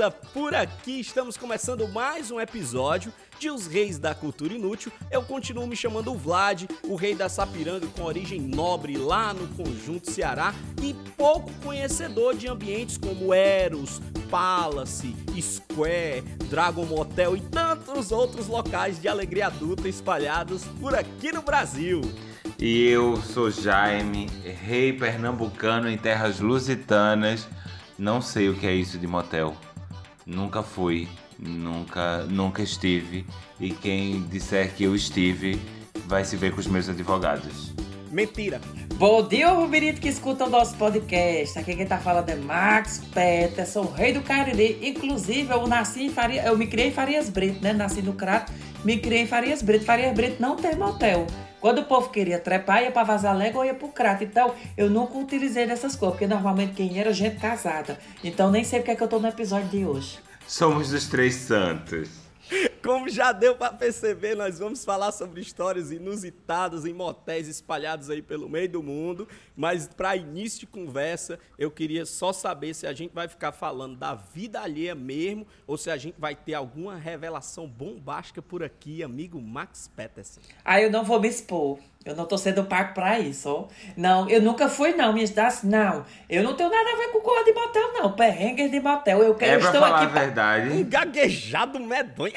Lindeza. Por aqui estamos começando mais um episódio de Os Reis da Cultura Inútil. Eu continuo me chamando Vlad, o rei da Sapiranga com origem nobre lá no Conjunto Ceará e pouco conhecedor de ambientes como Eros, Palace, Square, Dragon Motel e tantos outros locais de alegria adulta espalhados por aqui no Brasil. E eu sou Jaime, rei pernambucano em terras lusitanas. Não sei o que é isso de motel. Nunca fui, nunca, nunca estive. E quem disser que eu estive vai se ver com os meus advogados. Mentira. Bom dia, Rubirito que escuta o nosso podcast. Aqui quem tá falando é Max Peterson, rei do Cariri. Inclusive, eu nasci em Faria, eu me criei em Farias Brito, né? Nasci no Crato, me criei em Farias Brito. Farias Brito não tem motel. Quando o povo queria trepar, ia pra Vazar Légua ou ia pro Crato. Então, eu nunca utilizei dessas coisas, porque normalmente quem era gente casada. Então, nem sei porque é que eu tô no episódio de hoje. Somos os três santos. Como já deu pra perceber, nós vamos falar sobre histórias inusitadas em motéis espalhados aí pelo meio do mundo. Mas para início de conversa, eu queria só saber se a gente vai ficar falando da vida alheia mesmo ou se a gente vai ter alguma revelação bombástica por aqui, amigo Max Peterson. Aí eu não vou me expor. Eu não tô sendo pago pra isso, ó. Não, eu nunca fui, não, minhas das. Não, eu não tenho nada a ver com coisa de motel, não. Perrengue de motel. Eu, É eu pra estou falar a aqui. pra- Um verdade. gaguejado medonho.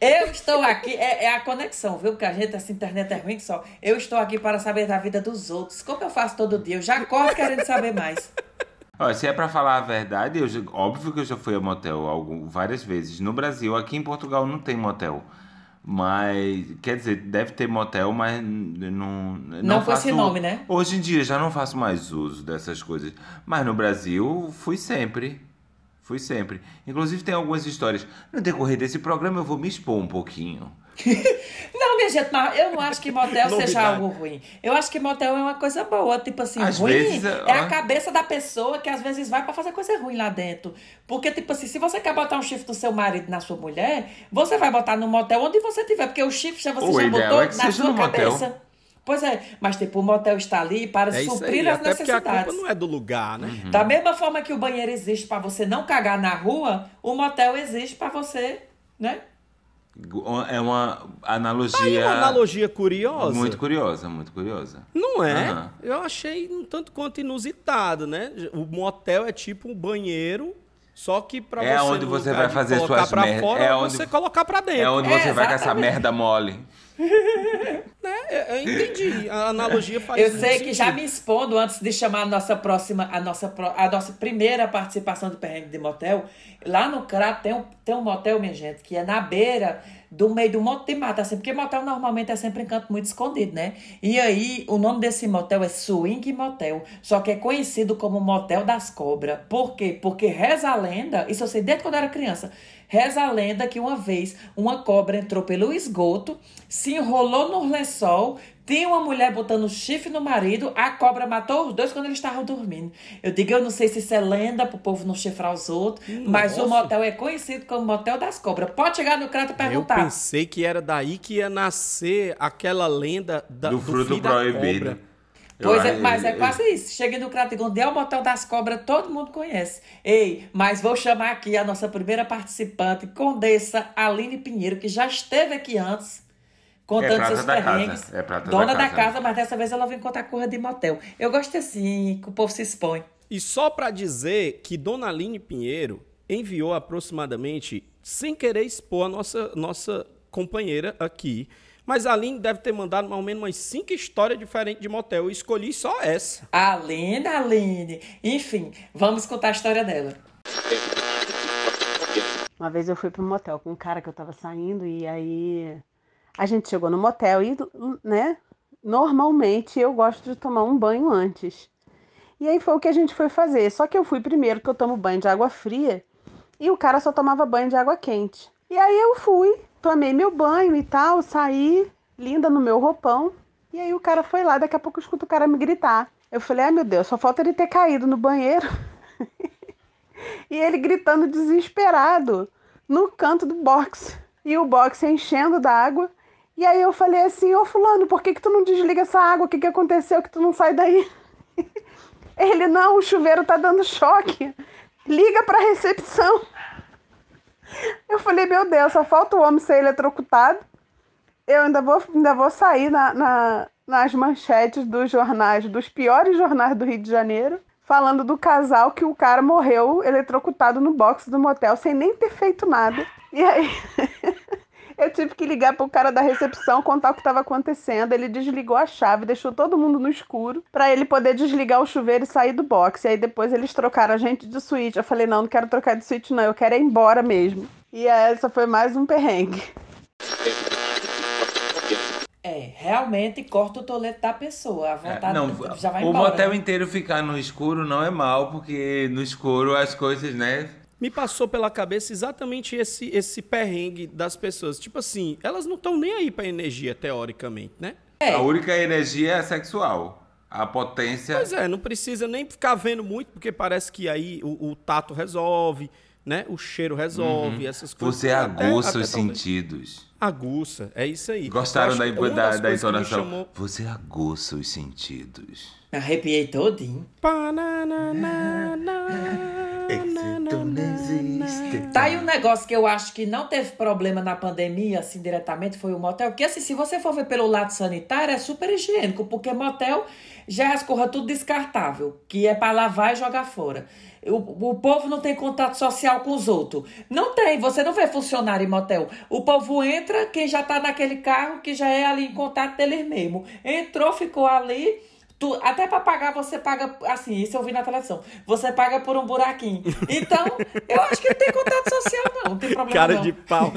Eu estou aqui, é, é a conexão, viu? Porque a gente, essa internet é ruim que só. Eu estou aqui para saber da vida dos outros. Como eu faço todo dia? Eu já corro querendo saber mais. Ó, se é pra falar a verdade, eu óbvio que eu já fui a motel algum, várias vezes. No Brasil, aqui em Portugal não tem motel. Mas, quer dizer, deve ter motel, mas n- não. Não com esse nome, né? Hoje em dia já não faço mais uso dessas coisas. Mas no Brasil, fui sempre. Fui sempre. Inclusive, tem algumas histórias. No decorrer desse programa, eu vou me expor um pouquinho. Não, minha gente, mas eu não acho que motel seja Novidade. algo ruim. Eu acho que motel é uma coisa boa. Tipo assim, Às ruim vezes, é a ó. cabeça da pessoa que às vezes vai pra fazer coisa ruim lá dentro. Porque, tipo assim, se você quer botar um chifre do seu marido na sua mulher, você vai botar no motel onde você tiver. Porque o chifre já você O já botou é na seja sua no motel. cabeça. Pois é, mas tipo, o motel está ali para É suprir aí, as até porque a culpa necessidades. não é do lugar, né? Uhum. Da mesma forma que o banheiro existe pra você não cagar na rua, o motel existe pra você, né? É uma Aí analogia. uma analogia curiosa. Muito curiosa, muito curiosa. Não é? Aham. Eu achei um tanto quanto inusitado, né? O motel é tipo um banheiro, só que pra É você onde no você vai de fazer suas pra mer- fora, é você onde- colocar pra dentro. É onde você É, vai com essa merda mole. Né? Eu entendi. A analogia faz Eu sei que já sentido. me expondo antes de chamar a nossa próxima, a nossa, a nossa primeira participação do Perrengue de Motel. Lá no Crato tem um, tem um motel, minha gente, que é na beira do meio do monte de mata, assim, porque motel normalmente é sempre em canto muito escondido, né? E aí, o nome desse motel é Swing Motel, só que é conhecido como Motel das Cobras. Por quê? Porque reza a lenda, isso eu sei desde quando eu era criança, reza a lenda que uma vez uma cobra entrou pelo esgoto, se enrolou no lençol, tinha uma mulher botando chifre no marido, a cobra matou os dois quando eles estavam dormindo. Eu digo, eu não sei se isso é lenda pro povo não chifrar os outros, mas o Nossa. motel é conhecido como Motel das Cobras. Pode chegar no crato e Eu perguntar. pensei que era daí que ia nascer aquela lenda da, do fruto filho da proibido. Pois Eu- é, mas é eu- quase isso. Chega no Crato e Gonde, é o Motel das Cobras, todo mundo conhece. Ei, mas vou chamar aqui a nossa primeira participante, Condessa Aline Pinheiro, que já esteve aqui antes, contando É seus casa, perrengues. é prata da Dona da casa. casa, mas dessa vez ela vem contar coisa de motel. Eu gosto assim, que o povo se expõe. E só pra dizer que Dona Aline Pinheiro enviou aproximadamente, sem querer expor a nossa, nossa companheira aqui, mas a Aline deve ter mandado mais ou menos umas cinco histórias diferentes de motel. Eu escolhi só essa. Aline, Aline. Enfim, vamos contar a história dela. Uma vez eu fui para um motel com um cara que eu tava saindo e aí a gente chegou no motel e, né, normalmente eu gosto de tomar um banho antes. E aí foi o que a gente foi fazer. Só que eu fui primeiro que eu tomo banho de água fria e o cara só tomava banho de água quente. E aí eu fui, tomei meu banho e tal, saí linda no meu roupão. E aí o cara foi lá, daqui a pouco eu escuto o cara me gritar. Eu falei: "Ai, meu Deus, só falta ele ter caído no banheiro". e ele gritando desesperado no canto do box. E o box enchendo d'água. E aí eu falei assim, ô fulano, por que, que tu não desliga essa água? O que, que aconteceu que tu não sai daí? Ele, não, o chuveiro tá dando choque. Liga pra recepção. Eu falei, meu Deus, só falta o homem ser eletrocutado. Eu ainda vou, ainda vou sair na, na, nas manchetes dos jornais, dos piores jornais do Rio de Janeiro, falando do casal que o cara morreu eletrocutado no box do motel sem nem ter feito nada. E aí eu tive que ligar pro cara da recepção contar o que estava acontecendo. Ele desligou a chave, deixou todo mundo no escuro para ele poder desligar o chuveiro e sair do box. E aí depois eles trocaram a gente de suíte. Eu falei: "Não, não quero trocar de suíte não, eu quero ir embora mesmo". E essa foi mais um perrengue. É, realmente corta o tolete da pessoa. A É, vontade não, já vai o embora. motel inteiro ficar no escuro não é mal, porque no escuro as coisas, né? Me passou pela cabeça exatamente esse, esse perrengue das pessoas. Tipo assim, elas não estão nem aí pra energia, teoricamente, né? É. A única energia é sexual. A potência. Pois é, não precisa nem ficar vendo muito, porque parece que aí o, o tato resolve, né? O cheiro resolve, essas coisas. Você Até- aguça até os talvez- sentidos. Aguça, é isso aí. Gostaram da, da, da entonação? chamou- Você aguça os sentidos. Arrepiei todinho. Tá aí um negócio que eu acho que não teve problema na pandemia, assim, diretamente, foi o motel. Porque, assim, se você for ver pelo lado sanitário, é super higiênico, porque motel já é as coisas tudo descartável, que é pra lavar e jogar fora. O, o povo não tem contato social com os outros. Não tem, você não vê funcionário em motel. O povo entra, quem já tá naquele carro, que já é ali em contato deles mesmo. Entrou, ficou ali. Tu, até pra pagar, você paga, assim, isso eu vi na televisão. Você paga por um buraquinho. Então, eu acho que não tem contato social, não. Não tem problema, Cara não. de pau.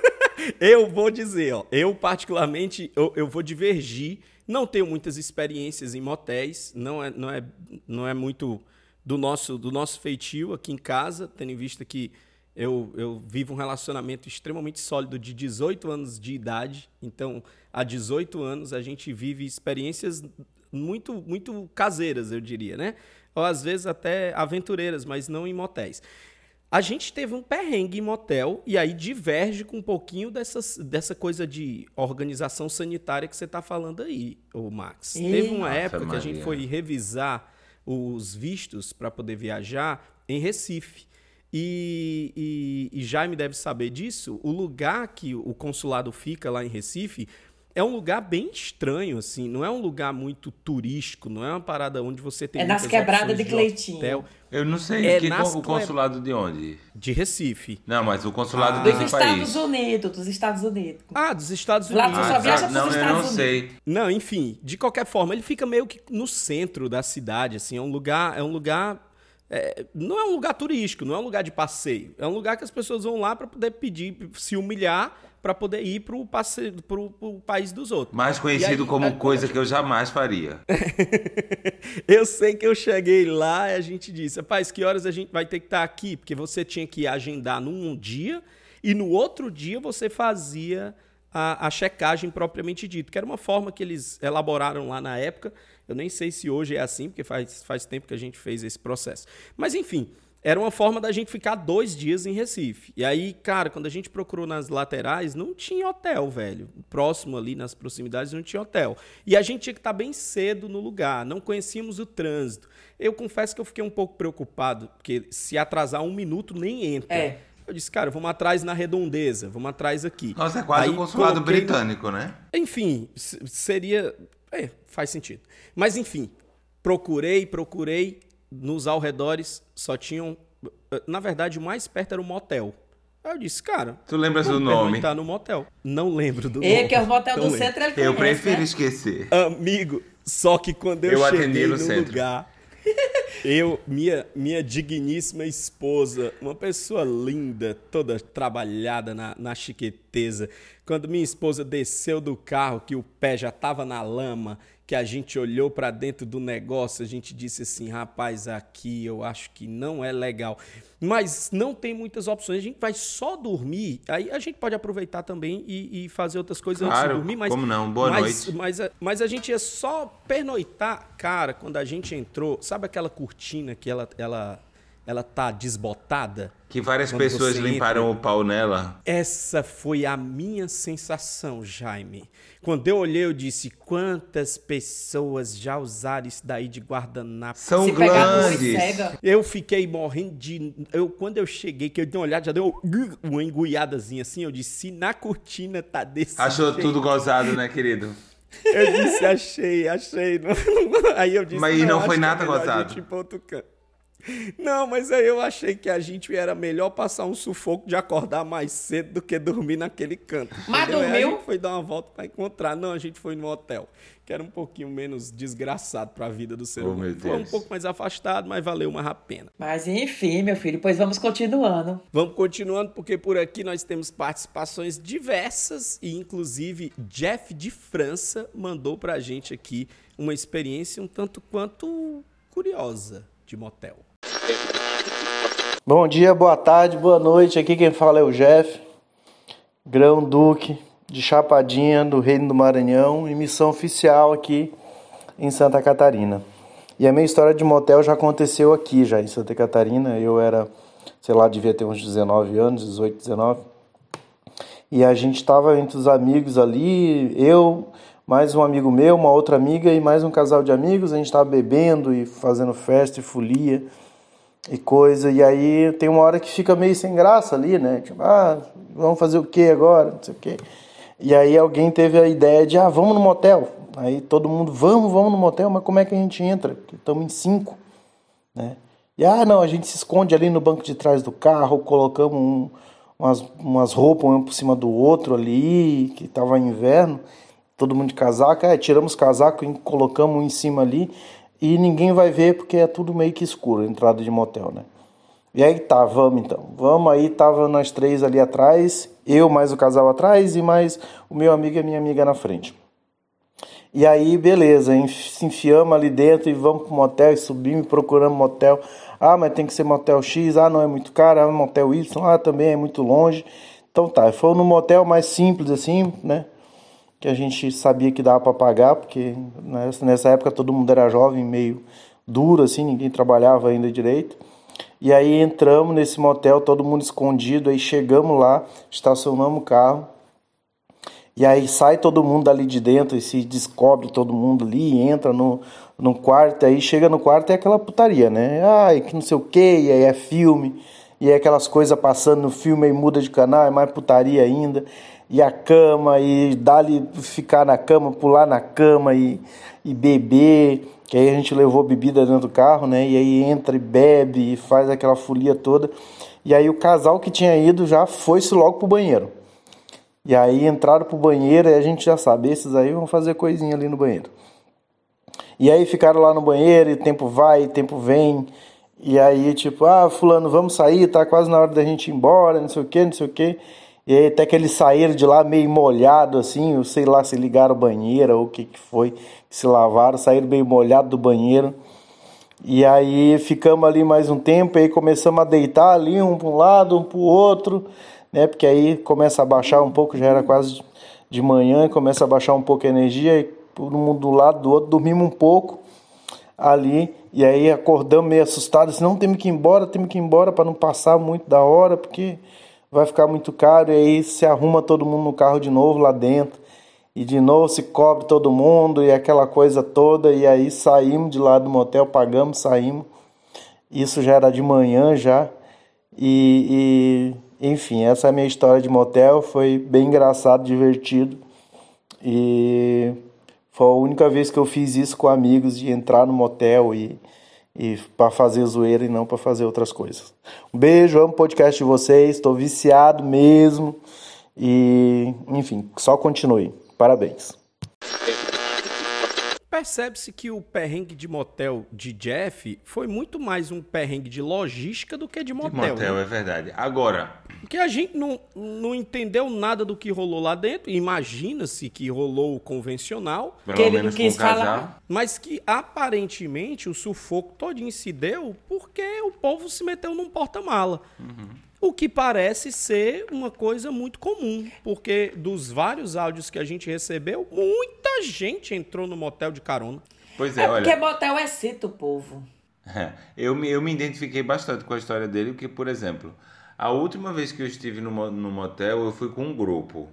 eu vou dizer, ó. Eu, particularmente, eu, eu vou divergir. Não tenho muitas experiências em motéis. Não é, não é, não é muito do nosso, do nosso feitio aqui em casa, tendo em vista que eu, eu vivo um relacionamento extremamente sólido de 18 anos de idade. Então, há 18 anos, a gente vive experiências muito, muito caseiras, eu diria, né? Ou às vezes até aventureiras, mas não em motéis. A gente teve um perrengue em motel e aí diverge com um pouquinho dessas, dessa coisa de organização sanitária que você está falando aí, o Max. Teve uma época que a gente Maria. foi revisar os vistos para poder viajar em Recife. E, e, e Jaime deve saber disso. O lugar que o consulado fica lá em Recife é um lugar bem estranho, assim. Não é um lugar muito turístico, não é uma parada onde você tem É nas quebradas de Cleitinho. hotel. Eu não sei É que nas o cle- consulado de onde? De Recife. Não, mas o consulado Ah. Dos desse Estados país. Unidos, dos Estados Unidos. Ah, dos Estados Lá Unidos. tu só Ah, viaja não, eu Estados não Unidos. sei. Não, enfim, de qualquer forma, ele fica meio que no centro da cidade, assim, é um lugar, é um lugar é, não é um lugar turístico, não é um lugar de passeio, é um lugar que as pessoas vão lá para poder pedir, se humilhar para poder ir pro, passe... pro, pro país dos outros. Mais conhecido aí, como coisa que eu jamais faria. eu sei que eu cheguei lá e a gente disse, rapaz, que horas a gente vai ter que estar aqui? Porque você tinha que agendar num dia e no outro dia você fazia a, a checagem propriamente dito, que era uma forma que eles elaboraram lá na época. Eu nem sei se hoje é assim, porque faz, faz tempo que a gente fez esse processo. Mas enfim, era uma forma da gente ficar dois dias em Recife. E aí, cara, quando a gente procurou nas laterais, não tinha hotel, velho. Próximo ali, nas proximidades, não tinha hotel. E a gente tinha que estar bem cedo no lugar, não conhecíamos o trânsito. Eu confesso que eu fiquei um pouco preocupado, porque se atrasar um minuto, nem entra. É. Eu disse, cara, vamos atrás na redondeza, vamos atrás aqui. Nossa, é quase Aí o consulado coloquei- britânico, né? enfim, seria. É, faz sentido. Mas enfim, procurei, procurei. Nos arredores só tinham. eh, Na verdade, o mais perto era um motel. Aí eu disse, cara. Tu lembras do nome? perguntar no motel. Não lembro do E nome. que é o motel Não do lembro. centro, ele Eu conhece, prefiro né? esquecer. Amigo, só que quando eu, Eu cheguei atendi no no centro. lugar, eu, minha, minha digníssima esposa, uma pessoa linda, toda trabalhada na, na chiqueteza, Quando minha esposa desceu do carro, que o pé já tava na lama, que a gente olhou para dentro do negócio, a gente disse assim, rapaz, aqui eu acho que não é legal. Mas não tem muitas opções, a gente vai só dormir, aí a gente pode aproveitar também e, e fazer outras coisas antes de Claro, dormir. Mas, como não? Boa mas, noite. Mas, a- mas a gente ia só pernoitar, cara, quando a gente entrou, sabe aquela cortina que ela, ela, ela tá desbotada? Que várias Quando pessoas limparam entra- o pau nela. Essa foi a minha sensação, Jaime. Quando eu olhei, eu disse: quantas pessoas já usaram isso daí de guardanapo? São Se grandes. Eu fiquei morrendo de. Eu, quando eu cheguei, que eu dei uma olhada, já deu uma enguiadazinha assim. Eu disse: se na cortina tá desse. Achou jeito." tudo gozado, né, querido? Eu disse: achei, achei. Aí eu disse: Mas não acho foi que é nada gozado. gente ir pra outro canto." Não, mas aí eu achei que a gente era melhor passar um sufoco de acordar mais cedo do que dormir naquele canto. Mas entendeu? Aí dormiu? A gente foi dar uma volta pra encontrar. Não, a gente foi no hotel, que era um pouquinho menos desgraçado pra vida do ser Oh, humano. Foi um pouco mais afastado, mas valeu uma a pena. Mas enfim, meu filho, pois vamos continuando. Vamos continuando, porque por aqui nós temos participações diversas e, inclusive, Jeff de França mandou pra gente aqui uma experiência um tanto quanto curiosa de motel. Bom dia, boa tarde, boa noite. Aqui quem fala é o Jeff, Grão Duque, de Chapadinha, do Reino do Maranhão, em missão oficial aqui em Santa Catarina. E a minha história de motel já aconteceu aqui, já em Santa Catarina. Eu era, sei lá, devia ter uns 19 anos, 18, 19. E a gente estava entre os amigos ali, eu, mais um amigo meu, uma outra amiga e mais um casal de amigos. A gente estava bebendo e fazendo festa e folia e coisa. E aí tem uma hora que fica meio sem graça ali, né? Tipo, ah, vamos fazer o que agora? Não sei o quê. E aí alguém teve a ideia de, ah, vamos no motel. Aí todo mundo, vamos, vamos no motel, mas como é que a gente entra? Estamos em cinco, né? E ah, não, a gente se esconde ali no banco de trás do carro, colocamos um- umas, umas roupas um por cima do outro ali, que tava inverno, todo mundo de casaco, é, tiramos casaco e colocamos um em cima ali, e ninguém vai ver porque é tudo meio que escuro, entrada de motel, né? E aí tá, vamos então. Vamos aí, tava nós três ali atrás, eu mais o casal atrás e mais o meu amigo e a minha amiga na frente. E aí, beleza, se enfiamos ali dentro e vamos pro motel e subimos procuramos motel. Ah, mas tem que ser motel X, ah, não é muito caro, ah, motel Y, ah, também é muito longe. Então tá, foi no motel mais simples assim, né? Que a gente sabia que dava para pagar, porque nessa, nessa época todo mundo era jovem, meio duro assim, ninguém trabalhava ainda direito. E aí entramos nesse motel, todo mundo escondido, aí chegamos lá, estacionamos o carro. E aí sai todo mundo ali de dentro e se descobre todo mundo ali, entra no, no quarto, aí chega no quarto é aquela putaria, né? Ai, que não sei o que, e aí é filme, e aí aquelas coisas passando no filme, aí muda de canal, é mais putaria ainda. E a cama, e dali ficar na cama, pular na cama e, e beber, que aí a gente levou bebida dentro do carro, né? E aí entra e bebe e faz aquela folia toda. E aí o casal que tinha ido já foi-se logo pro banheiro. E aí entraram pro banheiro e a gente já sabe, esses aí vão fazer coisinha ali no banheiro. E aí ficaram lá no banheiro e tempo vai, tempo vem. E aí, tipo, ah, fulano, vamos sair, tá quase na hora da gente ir embora, não sei o que, não sei o que. E aí até que eles saíram de lá meio molhado assim, eu sei lá se ligaram banheira ou o que que foi, se lavaram, saíram meio molhado do banheiro. E aí ficamos ali mais um tempo, aí começamos a deitar ali um para um lado, um para o outro, né? Porque aí começa a baixar um pouco, já era quase de manhã, começa a baixar um pouco a energia, e todo mundo do lado do outro, dormimos um pouco ali, e aí acordamos meio assustados, não temos que ir embora, temos que ir embora para não passar muito da hora, porque vai ficar muito caro, e aí se arruma todo mundo no carro de novo lá dentro, e de novo se cobre todo mundo, e aquela coisa toda, e aí saímos de lá do motel, pagamos, saímos, isso já era de manhã já, e, e enfim, essa é a minha história de motel, foi bem engraçado, divertido, e foi a única vez que eu fiz isso com amigos, de entrar no motel e, e para fazer zoeira e não para fazer outras coisas. Um beijo, amo o podcast de vocês, estou viciado mesmo. E, enfim, só continue. Parabéns. Percebe-se que o perrengue de motel de Jeff foi muito mais um perrengue de logística do que de De motel. motel, né? é verdade. Agora, Porque a gente não, não entendeu nada do que rolou lá dentro. Imagina-se que rolou o convencional, pelo Que ele não menos com quis casal. falar. mas que aparentemente o sufoco todinho se deu porque o povo se meteu num porta-mala. O que parece ser uma coisa muito comum, porque dos vários áudios que a gente recebeu, muita gente entrou no motel de carona. Pois é, É porque olha. motel excita o povo. Eu me, eu me identifiquei bastante com a história dele, porque, por exemplo, a última vez que eu estive no, no motel, eu fui com um grupo.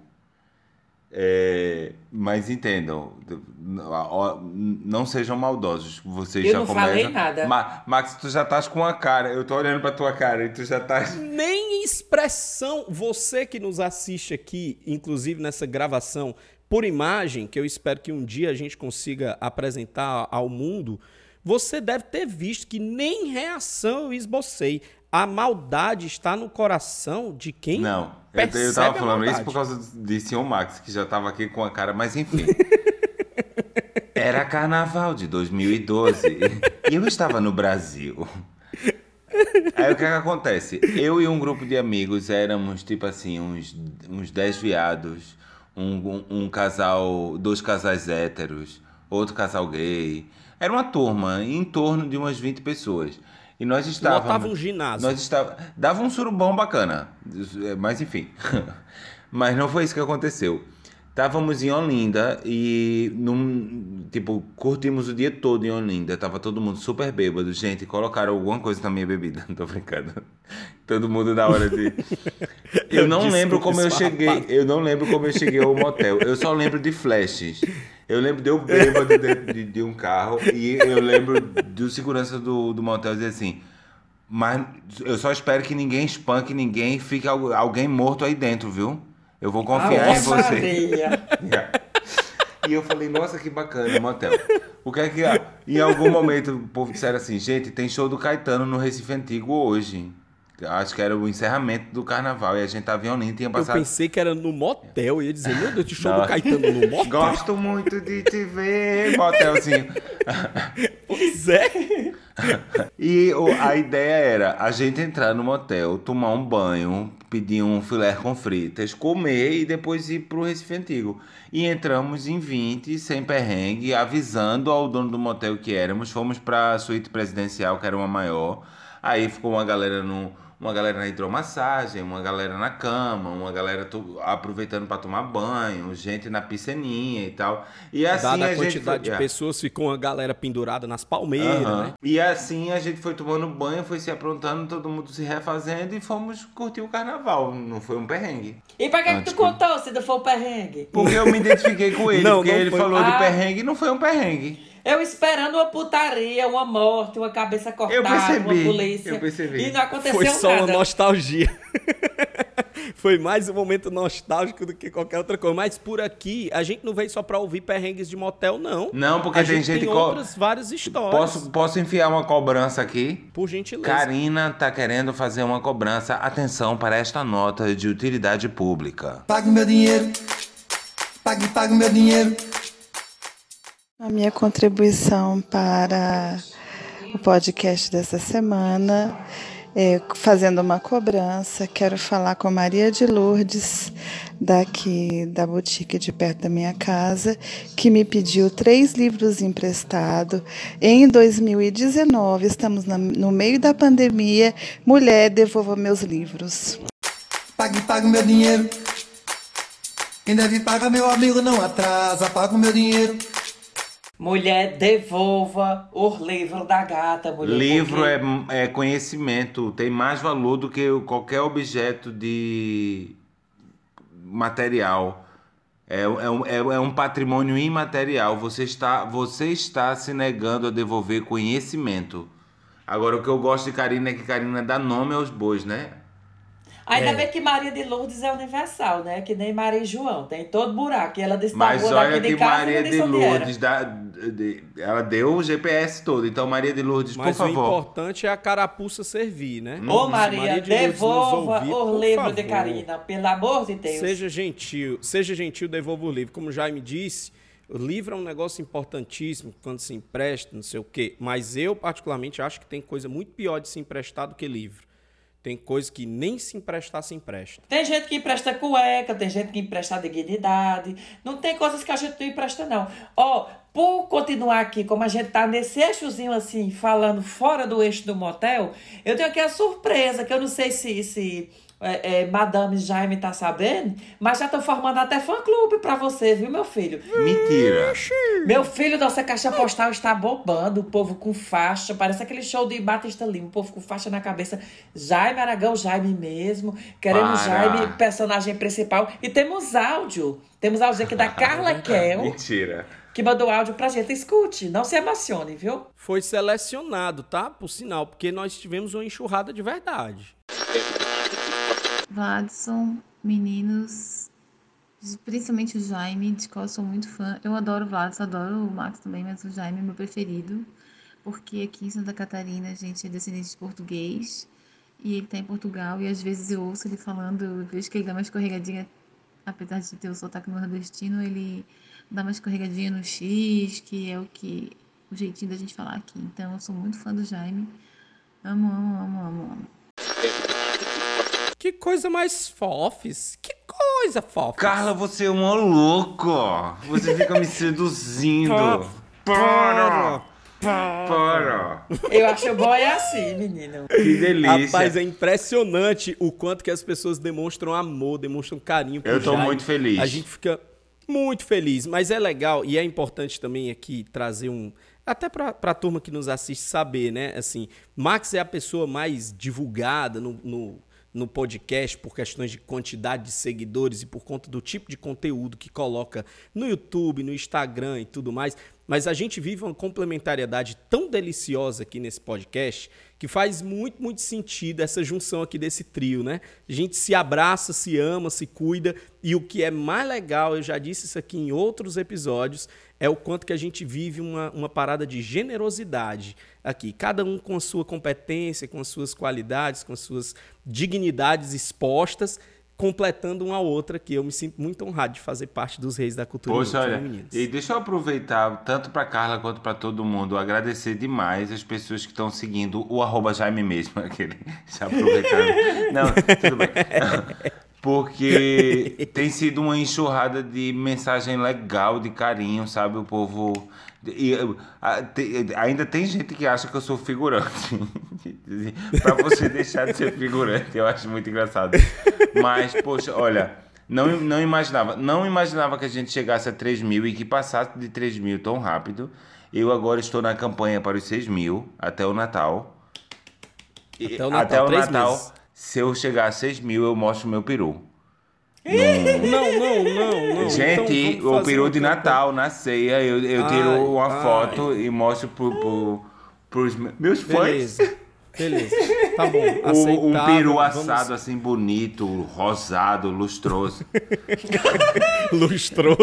É, mas entendam, não sejam maldosos. Vocês Eu já não começam. falei nada. Ma- Max, tu já estás com a cara. Eu tô olhando pra tua cara e tu já estás. Nem expressão, você que nos assiste aqui, inclusive nessa gravação por imagem, que eu espero que um dia a gente consiga apresentar ao mundo, você deve ter visto que nem reação eu esbocei. A maldade está no coração de quem Não, eu, eu percebe tava a falando isso por causa de senhor Max, que já tava aqui com a cara, mas enfim. Era carnaval de 2012 e eu estava no Brasil. Aí o que, que acontece? Eu e um grupo de amigos éramos tipo assim, uns, uns 10 viados, um, um, um casal, dois casais héteros, outro casal gay. Era uma turma em torno de umas 20 pessoas. E nós estávamos. Lotava um ginásio. Nós estava, dava um surubão bacana. Mas enfim. Mas não foi isso que aconteceu. Estávamos em Olinda e num, tipo, curtimos o dia todo em Olinda. Tava todo mundo super bêbado. Gente, colocaram alguma coisa na minha bebida. Não tô brincando. Todo mundo na hora de. Eu não Desculpa, lembro como eu cheguei. Eu não lembro como eu cheguei ao motel. Eu só lembro de flashes. Eu lembro de eu bêbado dentro de, de um carro e eu lembro do segurança do, do motel dizer assim. Mas eu só espero que ninguém espanque ninguém e fique al- alguém morto aí dentro, viu? Eu vou confiar Ah, em você. E eu falei, nossa, que bacana, motel. O que é que. Em algum momento o povo disseram assim, gente, tem show do Caetano no Recife Antigo hoje. Acho que era o encerramento do carnaval. E a gente tava em Olinda e tinha Eu passado. pensei que era no motel. Eu ia dizer, meu Deus, de show Não. do Caetano no motel. Gosto muito de te ver, motelzinho. Pois é. E o- a ideia era a gente entrar no motel, tomar um banho, pedir um filé com fritas, comer e depois ir pro Recife Antigo. E entramos em 20, sem perrengue, avisando ao dono do motel que éramos. Fomos pra suíte presidencial, que era uma maior. Aí ficou uma galera no. Uma galera na hidromassagem, uma galera na cama, uma galera aproveitando para tomar banho, gente na piscininha e tal. E assim Dada a, a gente quantidade foi- de é. pessoas, ficou uma galera pendurada nas palmeiras, Aham. né? E assim a gente foi tomando banho, foi se aprontando, todo mundo se refazendo e fomos curtir o carnaval. Não foi um perrengue. E pra que, que Antes tu contou se não for o perrengue? Porque eu me identifiquei com ele, Não, porque não ele foi. falou Ah. de perrengue e não foi um perrengue. Eu esperando uma putaria, uma morte, uma cabeça cortada, Eu percebi, uma polícia. eu percebi. E não aconteceu Foi só nada. uma nostalgia. Foi mais um momento nostálgico do que qualquer outra coisa. Mas por aqui, a gente não veio só pra ouvir perrengues de motel, não. Não, porque a tem gente gente tem co- outras várias histórias. Posso, posso enfiar uma cobrança aqui? Por gentileza. Karina tá querendo fazer uma cobrança. Atenção para esta nota de utilidade pública. Pague meu dinheiro. Pague, pague meu dinheiro. A minha contribuição para o podcast dessa semana é fazendo uma cobrança. Quero falar com Maria de Lourdes, daqui da boutique de perto da minha casa, que me pediu três livros emprestados em 2019. Estamos no meio da pandemia. Mulher, devolva meus livros. Pague, pague meu dinheiro. Quem deve pagar, meu amigo, não atrasa. Paga o meu dinheiro. Mulher, devolva o livro da gata, mulher. Livro porque- é, é conhecimento, tem mais valor do que qualquer objeto de material. É, é, um, é, é um patrimônio imaterial. Você está, você está se negando a devolver conhecimento. Agora, o que eu gosto de Karina é que Karina dá nome aos bois, né? Ainda É. bem que Maria de Lourdes é universal, né? Que nem Maria e João. Tem todo buraco. E ela disse Mas da rua olha daqui que de casa Maria de. Lourdes, dá, ela deu o GPS todo. Então, Maria de Lourdes, Mas por o favor. importante é a carapuça servir, né? Ô Se Maria, de devolva ouvir, o livro de Karina, pelo amor de Deus. Seja gentil, seja gentil, devolva o livro. Como o Jaime disse, O livro é um negócio importantíssimo quando se empresta, não sei o quê. Mas eu, particularmente, acho que tem coisa muito pior de se emprestar do que livro. Tem coisa que nem se emprestar se empresta. Tem gente que empresta cueca, tem gente que empresta dignidade. Não tem coisas que a gente não empresta, não. Ó, por continuar aqui, como a gente tá nesse eixozinho assim, falando fora do eixo do motel, eu tenho aqui a surpresa, que eu não sei se, se é, é, Madame Jaime tá sabendo, mas já tô formando até fã-clube pra você, viu, meu filho? Mentira. Meu filho, nossa caixa postal está bombando, o povo com faixa, parece aquele show de Batista Lima, o povo com faixa na cabeça. Jaime Aragão, Jaime mesmo, querendo Para. Jaime, personagem principal. E temos áudio, temos áudio aqui da Carla Kel, Mentira. Que mandou áudio pra gente. Escute, não se emocione, viu? Foi selecionado, tá? Por sinal, porque nós tivemos uma enxurrada de verdade. Vladson, meninos, principalmente o Jaime, de qual eu sou muito fã. Eu adoro o Vladson, adoro o Max também, mas o Jaime é meu preferido, porque aqui em Santa Catarina a gente é descendente de português e ele tá em Portugal e às vezes eu ouço ele falando, eu vejo que ele dá uma escorregadinha, apesar de ter o sotaque nordestino, ele dá uma escorregadinha no X, que é o que o jeitinho da gente falar aqui. Então eu sou muito fã do Jaime. Amo, amo, amo, amo, amo. Que coisa mais fofes. Que coisa fofa. Carla, você é um louco. Você fica me seduzindo. Para. Para. Eu acho bom é assim, menino. Que delícia. Rapaz, é impressionante o quanto que as pessoas demonstram amor, demonstram carinho Eu tô Jaime. muito feliz. A gente fica muito feliz, mas é legal e é importante também aqui trazer um até pra, pra turma que nos assiste saber, né? Assim, Max é a pessoa mais divulgada no, no, no podcast por questões de quantidade de seguidores e por conta do tipo de conteúdo que coloca no YouTube, no Instagram e tudo mais. Mas a gente vive uma complementariedade tão deliciosa aqui nesse podcast que faz muito, muito sentido essa junção aqui desse trio, né? A gente se abraça, se ama, se cuida e o que é mais legal, eu já disse isso aqui em outros episódios, é o quanto que a gente vive uma, uma parada de generosidade aqui. Cada um com a sua competência, com as suas qualidades, com as suas dignidades expostas, completando uma outra que eu me sinto muito honrado de fazer parte dos reis da cultura Poxa, olha, e deixa eu aproveitar, tanto pra Carla quanto pra todo mundo, agradecer demais as pessoas que estão seguindo o arroba Jaime mesmo, aquele, já aproveitando. Não, tudo bem. Porque tem sido uma enxurrada de mensagem legal, de carinho, sabe? O povo. E, a- te- ainda tem gente que acha que eu sou figurante. pra você deixar de ser figurante, eu acho muito engraçado. Mas, poxa, olha, não, não imaginava. Não imaginava que a gente chegasse a 3 mil e que passasse de 3 mil tão rápido. Eu agora estou na campanha para os 6 mil até o Natal. Até o Natal, até o Natal, se eu chegar a 6 mil, eu mostro meu peru. Não, não, não, não. Gente, Então o peru de campanha. Natal, na ceia, eu, eu tiro Ai, uma ai. foto e mostro pro, pro, pros me- meus fãs. Beleza. Tá bom. O- um peru vamos- assado assim, bonito, rosado, lustroso. Lustroso.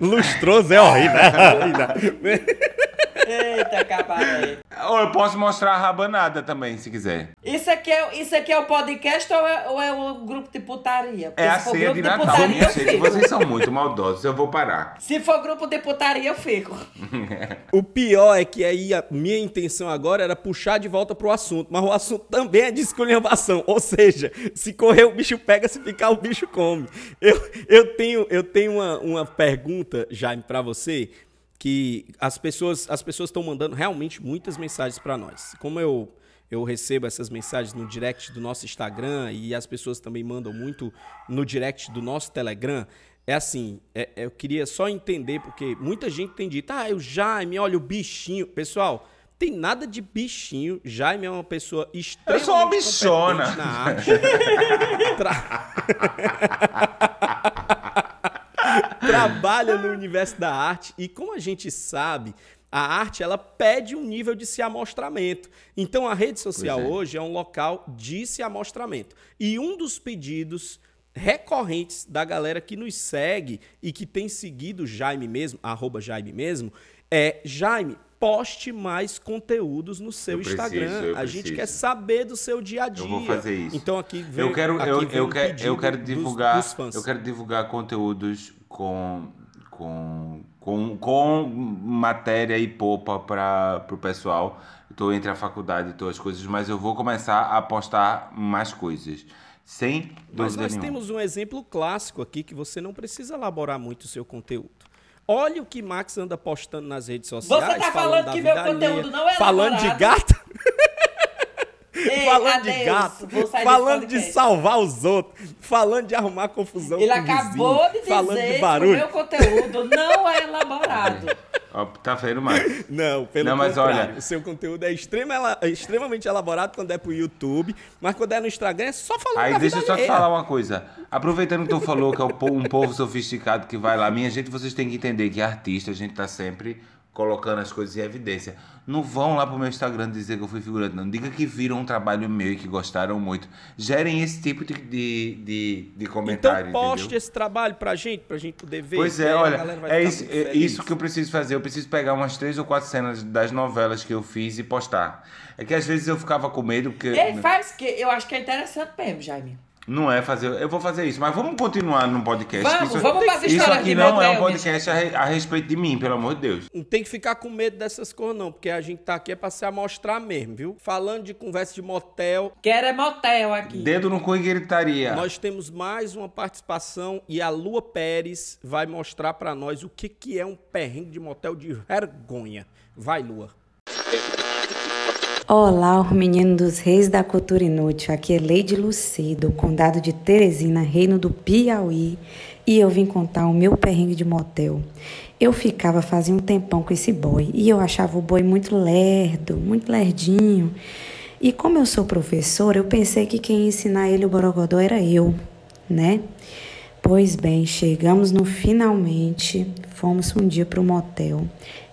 Lustroso é horrível. Eita, cabaré. Ou eu posso mostrar a rabanada também, se quiser. Isso aqui é, isso aqui é o podcast ou é, ou é um grupo de putaria? Porque É a se for ceia grupo de Natal. putaria, eu Gente, fico. vocês são muito maldosos, eu vou parar. Se for grupo de putaria, eu fico. O pior é que aí a minha intenção agora era puxar de volta pro assunto, mas o assunto também é de esculhambação. Ou seja, se correr o bicho pega, se ficar o bicho come. Eu, eu tenho, eu tenho uma, uma pergunta, Jaime, pra você, que as pessoas as pessoas estão mandando realmente muitas mensagens pra nós. Como eu eu recebo essas mensagens no direct do nosso Instagram e as pessoas também mandam muito no direct do nosso Telegram. É assim, é- é- eu queria só entender, porque muita gente tem dito, ah, o Jaime, olha o bichinho. Pessoal, tem nada de bichinho. Jaime é uma pessoa extremamente sou uma bichona. na arte. Tra- Trabalha no universo da arte e como a gente sabe, a arte ela pede um nível de se amostramento. Então a rede social é. hoje é um local de se amostramento. E um dos pedidos recorrentes da galera que nos segue e que tem seguido o Jaime mesmo, arroba Jaime mesmo, é Jaime, poste mais conteúdos no seu preciso, Instagram. a gente quer saber do seu dia a dia. Eu vou fazer isso. Então aqui vem, eu quero, eu, eu, quero, eu quero dos- divulgar, dos fãs. eu quero divulgar conteúdos com, com com, com matéria e popa para o pessoal. Estou entre a faculdade e todas as coisas, mas eu vou começar a postar mais coisas. Sem Mas nós nenhuma. temos um exemplo clássico aqui que você não precisa elaborar muito o seu conteúdo. Olha o que Max anda postando nas redes sociais. tá falando da que meu conteúdo não é Falando de gato. Ei, falando de adeus, gato. sair desse Falando de salvar os outros. Falando de arrumar confusão Ele acabou vizinho, de Falando dizer de que o barulho. meu conteúdo não é elaborado. Ó, tá vendo, Max? Não, pelo Não, mas contrário. olha- O seu conteúdo é extrema, extremamente elaborado quando é pro YouTube, mas quando é no Instagram é só falando Aí deixa eu só te falar uma coisa. Aproveitando que tu falou que é um um povo sofisticado que vai lá, minha gente, vocês têm que entender que artista, a gente tá sempre colocando as coisas em evidência. Não vão lá pro meu Instagram dizer que eu fui figurante, não. Diga que viram um trabalho meu e que gostaram muito. Gerem esse tipo de, de, de, de Então comentário, poste entendeu? esse trabalho pra gente, pra gente poder ver. Pois é, olha, galera vai é isso, é isso que eu preciso fazer. Eu preciso pegar umas três ou quatro cenas das novelas que eu fiz e postar. É que às vezes eu ficava com medo, porque... Ei, faz que eu acho que é interessante mesmo, Jaime. Não é fazer. Eu vou fazer isso, mas vamos continuar no podcast. Vamos, isso, vamos fazer Isso aqui não motel, é um podcast a, re- a respeito de mim, pelo amor de Deus. Não tem que ficar com medo dessas coisas, não, porque a gente tá aqui é pra se amostrar mesmo, viu? Falando de conversa de motel. Quero é motel aqui. Dedo no cu e gritaria. Nós temos mais uma participação e a Lua Pérez vai mostrar pra nós o que, que é um perrengue de motel de vergonha. Vai, Lua. Olá, os meninos dos Reis da Cultura Inútil. Aqui é Leide Luci, do Condado de Teresina, Reino do Piauí, e eu vim contar o meu perrengue de motel. Eu ficava fazia um tempão com esse boy e eu achava o boy muito lerdo, muito lerdinho. E como eu sou professora, eu pensei que quem ia ensinar ele o borogodó era eu, né? Pois bem, chegamos no finalmente, fomos um dia pro motel.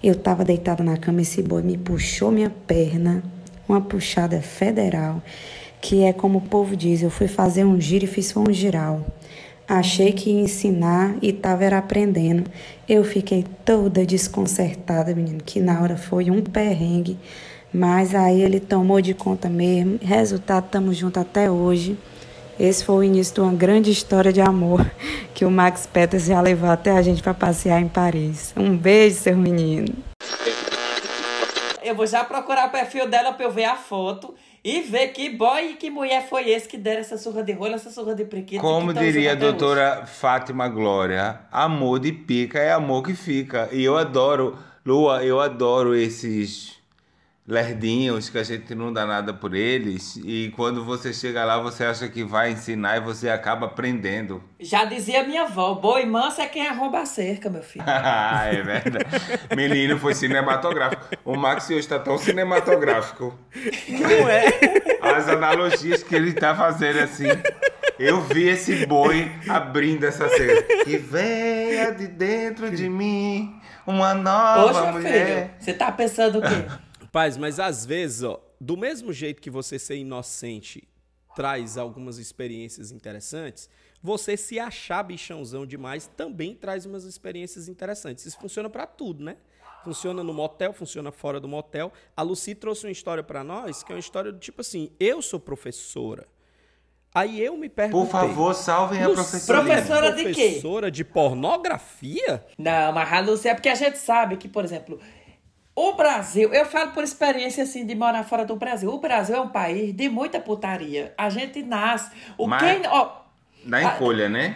Eu tava deitada na cama, esse boy me puxou minha perna, uma puxada federal, que é como o povo diz, eu fui fazer um giro e fiz um giral. Achei que ia ensinar e tava era aprendendo. Eu fiquei toda desconcertada, menino, que na hora foi um perrengue. Mas aí ele tomou de conta mesmo. Resultado, estamos juntos até hoje. Esse foi o início de uma grande história de amor que o Max Peters já levou até a gente para passear em Paris. Um beijo, seu menino. Eu vou já procurar o perfil dela pra eu ver a foto e ver que boy e que mulher foi esse que deram essa surra de rolo, essa surra de prequito. Como diria a doutora Fátima Glória, amor de pica é amor que fica. E eu adoro, Lua, eu adoro esses lerdinhos que a gente não dá nada por eles. E quando você chega lá, você acha que vai ensinar e você acaba aprendendo. Já dizia minha avó, boi manso é quem arromba a cerca, meu filho. Ah, é verdade. Menino, foi cinematográfico. O Max hoje está tão cinematográfico. Não é? As analogias que ele tá fazendo assim. Eu vi esse boi abrindo essa cena. Que venha de dentro de mim uma nova Poxa, mulher. filho, você tá pensando o quê? Paz, mas às vezes, ó, do mesmo jeito que você ser inocente traz algumas experiências interessantes, você se achar bichãozão demais também traz umas experiências interessantes. Isso funciona pra tudo, né? Funciona no motel, funciona fora do motel. A Lucy trouxe uma história pra nós, que é uma história do tipo assim: eu sou professora. Aí eu me perguntei. Por favor, salvem a Lucy professora. Professora de quê? Professora de pornografia? Não, mas a Lúcia, é porque a gente sabe que, por exemplo, o Brasil, eu falo por experiência assim de morar fora do Brasil. O Brasil é um país de muita putaria. A gente nasce. O Mas- quem, ó, Na encolha, né?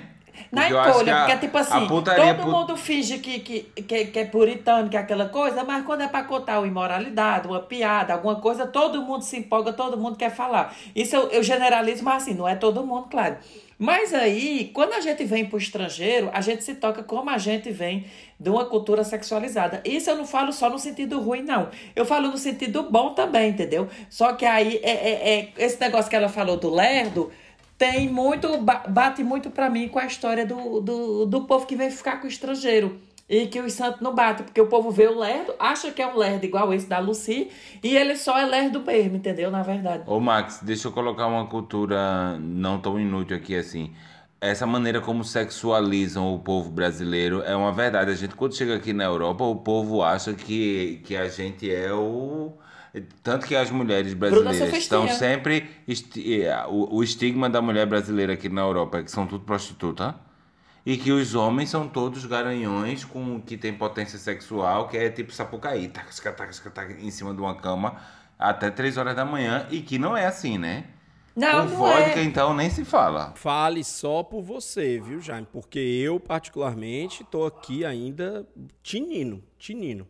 Na Porque encolha, a- porque tipo assim, todo pu- mundo finge que, que, que, que é puritano, que é aquela coisa, mas quando é pra contar uma imoralidade, uma piada, alguma coisa, todo mundo se empolga, todo mundo quer falar. Isso eu, eu generalizo, mas assim, não é todo mundo, claro. Mas aí, quando a gente vem pro estrangeiro, a gente se toca como a gente vem de uma cultura sexualizada. Isso eu não falo só no sentido ruim, não. Eu falo no sentido bom também, entendeu? Só que aí, é, é, é- esse negócio que ela falou do lerdo, tem muito, ba- bate muito pra mim com a história do, do, do povo que vem ficar com o estrangeiro. E que os santos não batem, porque o povo vê o lerdo, acha que é um lerdo igual esse da Lucy, e ele só é lerdo mesmo, entendeu? Na verdade. Ô Max, deixa eu colocar uma cultura não tão inútil aqui assim. Essa maneira como sexualizam o povo brasileiro é uma verdade. A gente, quando chega aqui na Europa, o povo acha que, que a gente é o. Tanto que as mulheres brasileiras estão sempre. eh, O, o estigma da mulher brasileira aqui na Europa é que são tudo prostituta. E que os homens são todos garanhões com que tem potência sexual, que é tipo sapucaí, tac, tac, tac, tac, em cima de uma cama até 3 horas da manhã, e que não é assim, né? Não, Com não vodka, é. então, nem se fala. Fale só por você, viu, Jaime? Porque eu, particularmente, tô aqui ainda tinino, tinino.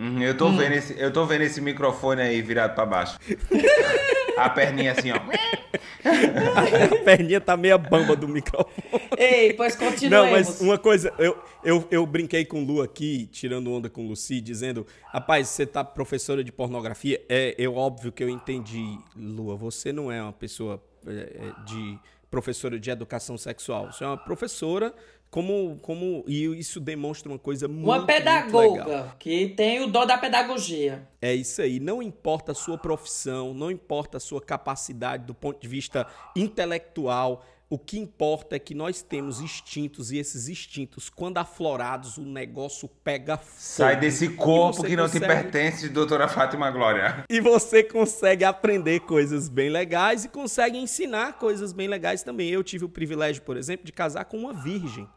Uhum, eu, tô Hum. vendo esse, eu tô vendo esse microfone aí virado pra baixo. A perninha assim, ó. A perninha tá meia bamba do microfone. Ei, pois Não, continuemos. mas uma coisa, eu, eu, eu brinquei com o Lu aqui, tirando onda com o Lucy, dizendo, rapaz, você tá professora de pornografia, é eu óbvio que eu entendi, Lua, você não é uma pessoa é, é, de professora de educação sexual, você é uma professora como, como e isso demonstra uma coisa muito, Uma muito pedagoga que tem o dom da pedagogia. É isso aí. Não importa a sua profissão, não importa a sua capacidade do ponto de vista intelectual. O que importa é que nós temos instintos e esses instintos, quando aflorados, o negócio pega fogo. Sai desse corpo que não te consegue- pertence, doutora Fátima Glória. E você consegue aprender coisas bem legais e consegue ensinar coisas bem legais também. Eu tive o privilégio, por exemplo, de casar com uma virgem.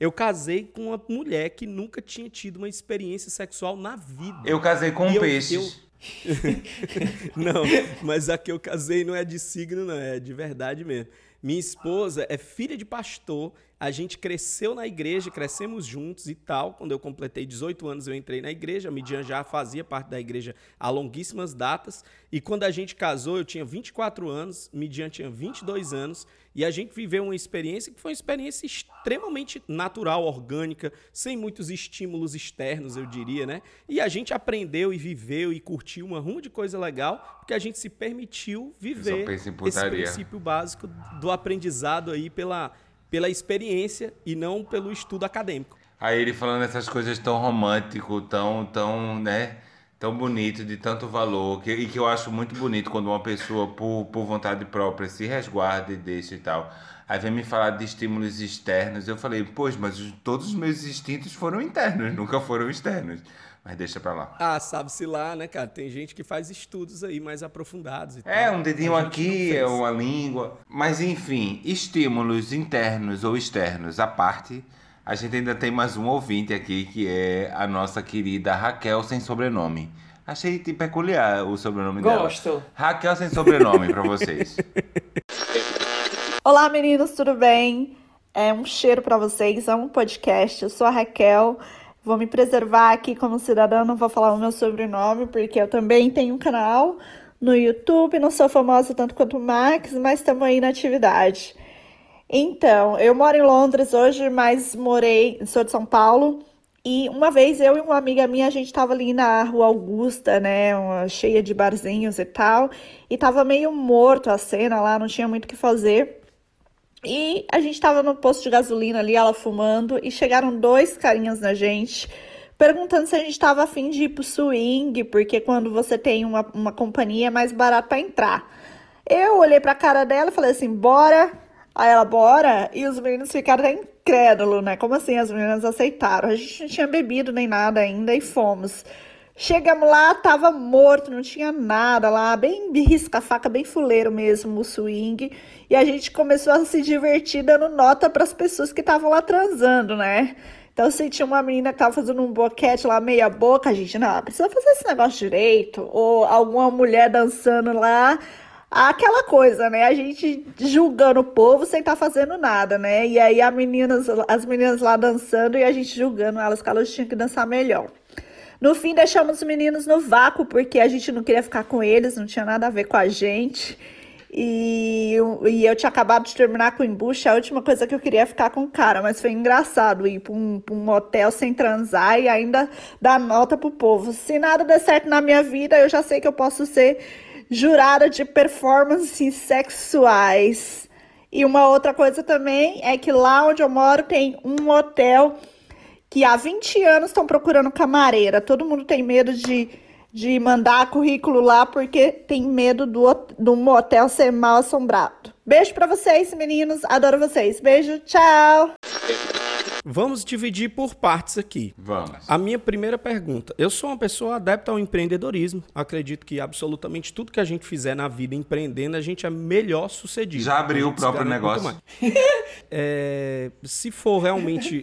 Eu casei com uma mulher que nunca tinha tido uma experiência sexual na vida. Eu casei com E eu- peixes. eu- não, mas a que eu casei não é de signo, não, é de verdade mesmo. Minha esposa é filha de pastor, a gente cresceu na igreja, crescemos juntos e tal. Quando eu completei 18 anos, eu entrei na igreja. A Midian já fazia parte da igreja há longuíssimas datas. E quando a gente casou, eu tinha 24 anos, Midian tinha 22 anos. E a gente viveu uma experiência que foi uma experiência extremamente natural, orgânica, sem muitos estímulos externos, eu diria, né? E a gente aprendeu e viveu e curtiu uma ruma de coisa legal, porque a gente se permitiu viver esse princípio básico do aprendizado aí pela, pela experiência e não pelo estudo acadêmico. Aí ele falando essas coisas tão romântico, tão, tão, né? Tão bonito, de tanto valor, que, e que eu acho muito bonito quando uma pessoa, por, por vontade própria, se resguarda e deixa e tal. Aí vem me falar de estímulos externos. Eu falei, pois, mas os- todos os meus instintos foram internos, nunca foram externos. Mas deixa pra lá. Ah, sabe-se lá, né, cara? Tem gente que faz estudos aí mais aprofundados e É, tal. um dedinho aqui, é uma língua. Mas enfim, estímulos internos ou externos à parte, a gente ainda tem mais um ouvinte aqui, que é a nossa querida Raquel sem sobrenome. Achei tipo, peculiar o sobrenome dela. Gosto. Raquel sem sobrenome pra vocês. Olá, meninos, tudo bem? É um cheiro pra vocês, é um podcast. Eu sou a Raquel. Vou me preservar aqui como cidadã, não vou falar o meu sobrenome, porque eu também tenho um canal no YouTube. Não sou famosa tanto quanto o Max, mas estamos aí na atividade. Então, eu moro em Londres hoje, mas morei, sou de São Paulo. E uma vez eu e uma amiga minha, a gente tava ali na Rua Augusta, né, uma- cheia de barzinhos e tal, e tava meio morto a cena lá, não tinha muito o que fazer. E a gente tava no posto de gasolina ali, ela fumando, e chegaram dois carinhas na gente, perguntando se a gente tava afim de ir pro swing, porque quando você tem uma, uma companhia é mais barato pra entrar. Eu olhei pra cara dela e falei assim, bora. Aí ela, bora. E os meninos ficaram incrédulos, né? Como assim as meninas aceitaram? A gente não tinha bebido nem nada ainda e fomos. Chegamos lá, tava morto, não tinha nada lá, bem risca-faca, bem fuleiro mesmo o swing. E a gente começou a se divertir dando nota para as pessoas que estavam lá transando, né? Então, se tinha uma menina que tava fazendo um boquete lá, meia boca, a gente, não, precisa fazer esse negócio direito. Ou alguma mulher dançando lá, aquela coisa, né? A gente julgando o povo sem estar fazendo nada, né? E aí a meninas, as meninas lá dançando e a gente julgando elas, que elas tinham que dançar melhor. No fim, deixamos os meninos no vácuo, porque a gente não queria ficar com eles, não tinha nada a ver com a gente. E, e eu tinha acabado de terminar com o embuste, a última coisa que eu queria é ficar com o cara, mas foi engraçado ir para um, um hotel sem transar e ainda dar nota pro povo. Se nada der certo na minha vida, eu já sei que eu posso ser jurada de performances sexuais. E uma outra coisa também é que lá onde eu moro tem um hotel que há 20 anos estão procurando camareira. Todo mundo tem medo de, de mandar currículo lá porque tem medo do, do motel ser mal assombrado. Beijo pra vocês, meninos. Adoro vocês. Beijo, tchau. Vamos dividir por partes aqui. Vamos. A minha primeira pergunta. Eu sou uma pessoa adepta ao empreendedorismo. Acredito que absolutamente tudo que a gente fizer na vida empreendendo, a gente é melhor sucedido. Já abriu o próprio muito negócio? É, se for realmente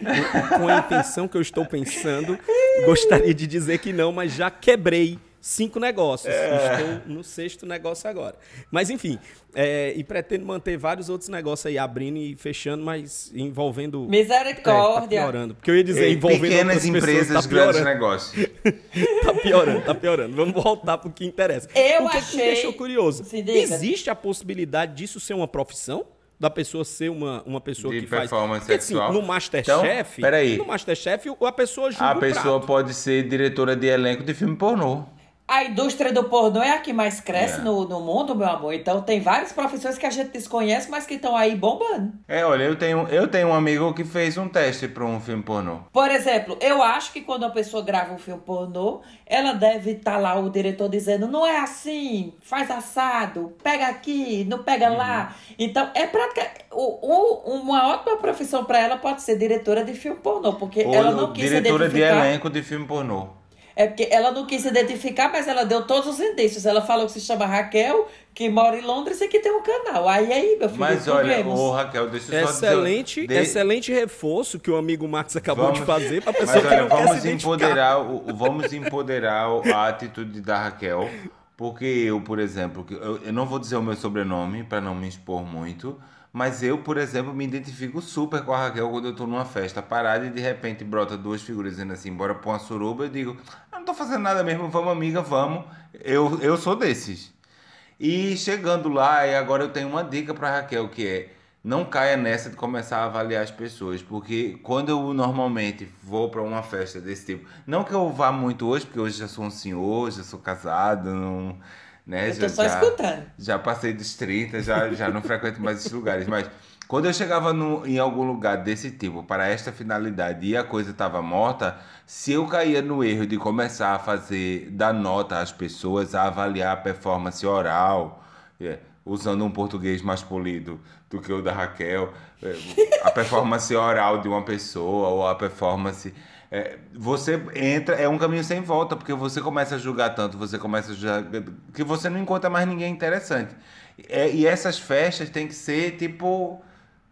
com a intenção que eu estou pensando, gostaria de dizer que não, mas já quebrei cinco negócios. Estou no sexto negócio agora. Mas enfim, é, e pretendo manter vários outros negócios aí abrindo e fechando, mas envolvendo. Misericórdia. É, tá piorando. Porque eu ia dizer, Ei, envolvendo pequenas outras pessoas, empresas, tá grandes piorando. negócios. tá piorando, tá piorando. Vamos voltar pro que interessa. Eu o que, que achei- me deixou curioso? Existe a possibilidade disso ser uma profissão? Da pessoa ser uma, uma pessoa De que faz. performance assim, sexual? no Masterchef. Então, peraí. No Masterchef, a pessoa julga A o pessoa prato. pode ser diretora de elenco de filme pornô. A indústria do pornô é a que mais cresce É. no, no mundo, meu amor. Então tem várias profissões que a gente desconhece, mas que estão aí bombando. É, olha, eu tenho, eu tenho um amigo que fez um teste para um filme pornô. Por exemplo, eu acho que quando a pessoa grava um filme pornô, ela deve estar lá o diretor dizendo: não é assim, faz assado, pega aqui, não pega lá. Então, é prática. O, o- uma ótima profissão para ela pode ser diretora de filme pornô, porque Ou ela não quis diretora de identificar. elenco de filme pornô. É porque ela não quis se identificar, mas ela deu todos os indícios. Ela falou que se chama Raquel, que mora em Londres e que tem um canal. Aí, aí, meu filho, Mas olha, ô Raquel, deixa eu só Excelente, dizer... de- excelente reforço que o amigo Max acabou Vamos- de fazer pra Mas pessoa que olha, não quer vamos se identificar. empoderar, o, o- vamos empoderar a atitude da Raquel, porque eu, por exemplo, que eu, eu não vou dizer o meu sobrenome para não me expor muito, mas eu, por exemplo, me identifico super com a Raquel quando eu tô numa festa parada e de repente brota duas figuras dizendo assim, bora pra uma suruba, eu digo, eu não tô fazendo nada mesmo, vamos amiga, vamos. Eu, eu sou desses. E chegando lá, e agora eu tenho uma dica para Raquel, que é não caia nessa de começar a avaliar as pessoas, porque quando eu normalmente vou para uma festa desse tipo, não que eu vá muito hoje, porque hoje já sou um senhor, já sou casado, não, né? Eu tô já, só já- escutando. já passei dos 30, já, já não frequento mais esses lugares. Mas quando eu chegava no, em algum lugar desse tipo, para esta finalidade, e a coisa estava morta, se eu caía no erro de começar a fazer, dar nota às pessoas, a avaliar a performance oral, é, usando um português mais polido do que o da Raquel, é, a performance oral de uma pessoa, ou a performance. É, você entra, é um caminho sem volta, porque você começa a julgar tanto, você começa a julgar, que você não encontra mais ninguém interessante. É, e essas festas tem que ser tipo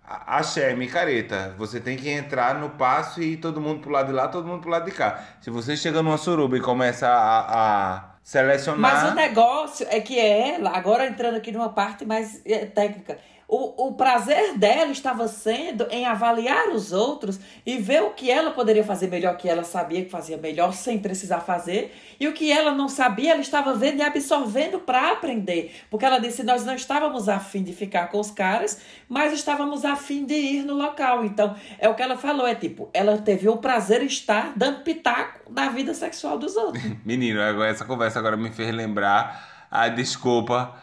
axé, micareta. Você tem que entrar no passo e todo mundo pro lado de lá, todo mundo pro lado de cá. Se você chega numa suruba e começa a, a selecionar. Mas o negócio é que ela, agora entrando aqui numa parte mais eh, técnica, o, o prazer dela estava sendo em avaliar os outros e ver o que ela poderia fazer melhor, que ela sabia que fazia melhor sem precisar fazer, e o que ela não sabia, ela estava vendo e absorvendo para aprender. Porque ela disse: Nós não estávamos afim de ficar com os caras, mas estávamos afim de ir no local. Então, é o que ela falou: é tipo, ela teve o prazer de estar dando pitaco na vida sexual dos outros. Menino, agora- essa conversa agora me fez lembrar a desculpa,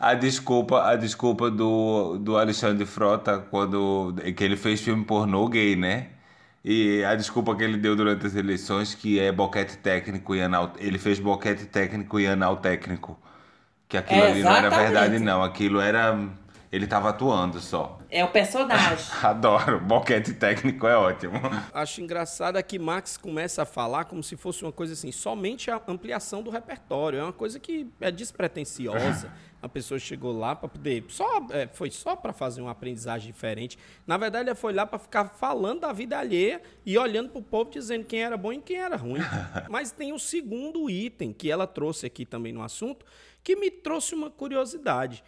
a desculpa, a desculpa do, do Alexandre Frota quando que ele fez filme pornô gay, né? E a desculpa que ele deu durante as eleições que é boquete técnico e anal, ele fez boquete técnico e anal técnico. Que aquilo ali não era verdade não, aquilo era ele tava atuando só. É o personagem. Adoro, boquete técnico é ótimo. Acho engraçado é que Max começa a falar como se fosse uma coisa assim, somente a ampliação do repertório. É uma coisa que é despretensiosa. A pessoa chegou lá para poder. Só, é, foi só para fazer uma aprendizagem diferente. Na verdade, ela foi lá para ficar falando da vida alheia e olhando para o povo dizendo quem era bom e quem era ruim. Mas tem o segundo item que ela trouxe aqui também no assunto, que me trouxe uma curiosidade.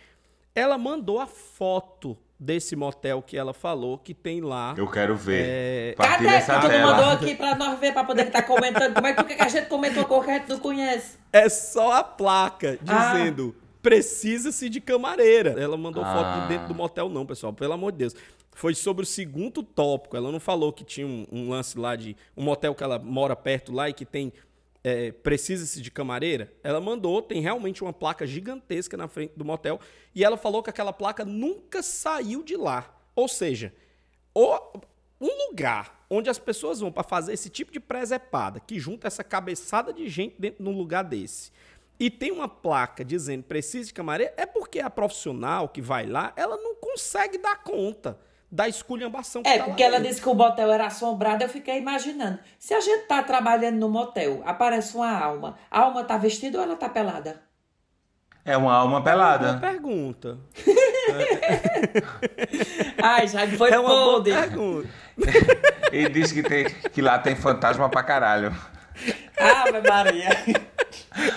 Ela mandou a foto desse motel que ela falou que tem lá. Eu quero ver. É... Cadê? essa Tu não tela. mandou aqui pra nós ver, pra poder estar comentando. Como é que, que a gente comentou cor que a gente não conhece? É só a placa Ah. dizendo precisa-se de camareira. Ela mandou foto Ah. de dentro do motel, não, pessoal. Pelo amor de Deus. Foi sobre o segundo tópico. Ela não falou que tinha um, um lance lá de um motel que ela mora perto lá e que tem. É, precisa-se de camareira. Ela mandou, tem realmente uma placa gigantesca na frente do motel. E ela falou que aquela placa nunca saiu de lá. Ou seja, o- um lugar onde as pessoas vão para fazer esse tipo de presepada, que junta essa cabeçada de gente dentro de um lugar desse, e tem uma placa dizendo precisa de camareira, é porque a profissional que vai lá, ela não consegue dar conta da esculhambação que É, tá porque lá ela dentro. disse que o motel era assombrado, eu fiquei imaginando. Se a gente tá trabalhando no motel, aparece uma alma, a alma tá vestida ou ela tá pelada? É uma alma pelada. pergunta. Ai, já foi É uma podre. pergunta. Ele disse que, tem, que lá tem fantasma pra caralho. Ave Maria.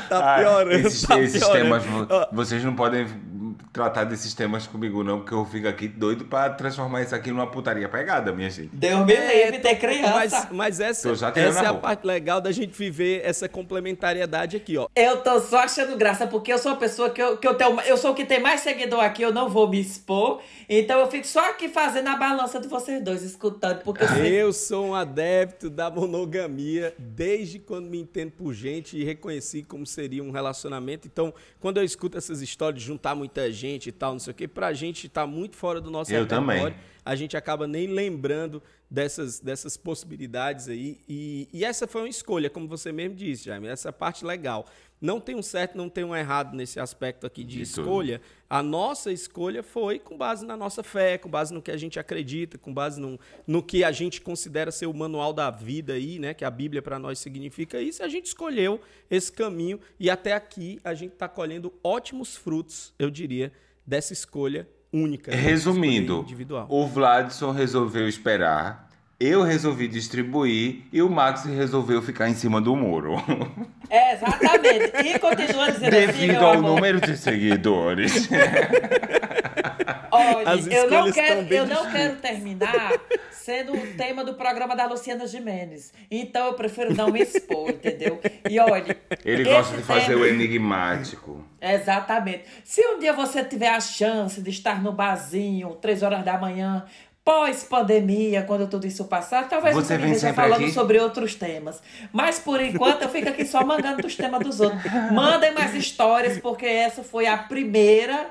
Tá Ah, piorando, esses, tá esses piorando. temas, vo- vocês não podem tratar desses temas comigo não, porque eu fico aqui doido pra transformar isso aqui numa putaria pegada, minha gente. Deus me livre, ter criança. Mas, mas essa, essa é a parte legal da gente viver essa complementariedade aqui, ó. Eu tô só achando graça, porque eu sou a pessoa que eu, que eu tenho. Eu sou o que tem mais seguidor aqui, eu não vou me expor. Então eu fico só aqui fazendo a balança de vocês dois, escutando, porque eu sei. Eu sou um adepto da monogamia desde quando me entendo por gente e reconheci como seria um relacionamento. Então, quando eu escuto essas histórias de juntar muita gente e tal, não sei o quê, pra gente tá muito fora do nosso Eu também. A gente acaba nem lembrando dessas, dessas possibilidades aí. E, e essa foi uma escolha, como você mesmo disse, Jaime. Essa parte legal. Não tem um certo, não tem um errado nesse aspecto aqui de De tudo. escolha. A nossa escolha foi com base na nossa fé, com base no que a gente acredita, com base no, no que a gente considera ser o manual da vida aí, né? Que a Bíblia para nós significa isso. A gente escolheu esse caminho e até aqui a gente está colhendo ótimos frutos, eu diria, dessa escolha única. né? Resumindo, o Vladson resolveu esperar, eu resolvi distribuir e o Max resolveu ficar em cima do muro. É, exatamente. E continua dizendo assim, Devido meu ao amor. número de seguidores. Olha, As eu não, quero, eu não quero terminar sendo o tema do programa da Luciana Gimenez. Então eu prefiro não me expor, entendeu? E olha. Ele gosta de fazer tema- o enigmático. Exatamente. Se um dia você tiver a chance de estar no barzinho, três horas da manhã, pós-pandemia, quando tudo isso passar, talvez Você veja sempre falando aqui? sobre outros temas. Mas por enquanto eu fico aqui só mangando dos temas dos outros. Mandem mais histórias, porque essa foi a primeira.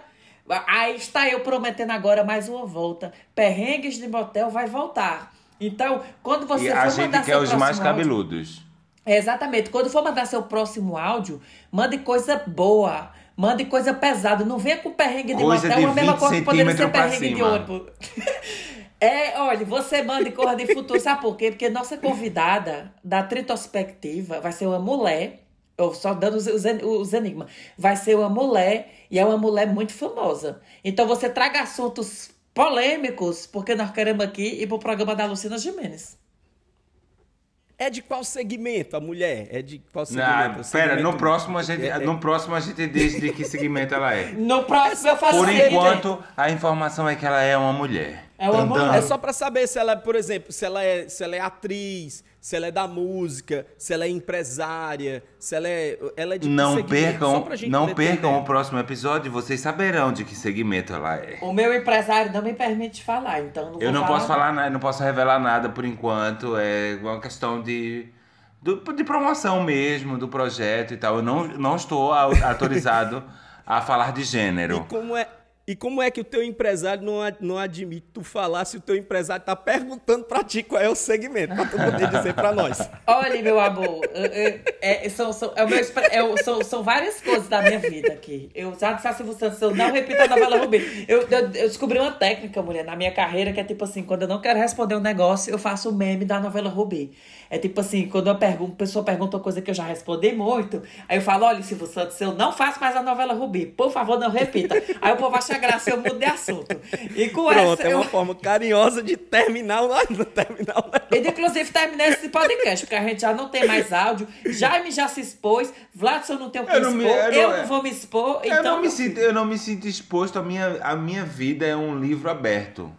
Aí está eu prometendo agora mais uma volta. Perrengues de motel vai voltar. Então, quando você e for a mandar gente quer seu os mais áudio- cabeludos. é, Exatamente. Quando for mandar seu próximo áudio, mande coisa boa. Mande coisa pesada. Não venha com perrengue de Coisa motel, de é a mesma 20 coisa que poderia ser perrengue de cima. ônibus. É, olha, você manda e corra de futuro. Sabe por quê? Porque nossa convidada da Tritospectiva vai ser uma mulher. Eu só dando os, os, os enigmas. Vai ser uma mulher e é uma mulher muito famosa. Então você traga assuntos polêmicos, porque nós queremos aqui ir pro programa da Lucina Gimenez. É de qual segmento a mulher? É de qual segmento? Ah, O pera, segmento- no próximo, a gente, É, é- no próximo a gente diz de que segmento ela é. No próximo eu faço Por enquanto, a informação é que ela é uma mulher. É uma. É só pra saber se ela, por exemplo, se ela é, se ela é atriz, se ela é da música, se ela é empresária, se ela é, ela é de que Não? Só percam, pra gente não percam o próximo episódio, vocês saberão de que segmento ela é. O meu empresário não me permite falar, então não Eu não posso falar. falar nada, não posso revelar nada por enquanto. É uma questão de, do- de promoção mesmo do projeto e tal. Eu não, não estou au- autorizado a falar de E gênero. como é, e como é que o teu empresário não, não admite tu falar se o teu empresário tá perguntando pra ti qual é o segmento, pra tu poder dizer pra nós? Olha, meu amor, é, são, são, é meu é são, são várias coisas da minha vida aqui. Eu já disse a Silvio Santos, eu não repito a novela Rubi. Eu, eu, eu descobri uma técnica, mulher, na minha carreira, que é tipo assim, quando eu não quero responder um negócio, eu faço o meme da novela Rubi. É tipo assim, quando pergun- pessoa pergunta uma coisa que eu já respondi muito, aí eu falo, olha, Silvio Santos, eu não faço mais a novela Rubi. Por favor, não repita. Aí o povo acha graça, eu mudo de assunto. E com Pronto, essa, é eu... uma forma carinhosa de terminar o, terminar o negócio. E inclusive terminei esse podcast, porque a gente já não tem mais áudio. Jaime já se expôs, Vladson não tem o que Eu não me- expor, eu eu não- não, vou me expor, Eu, então. não me sinto, eu não me sinto exposto, a minha, a minha vida é um livro aberto,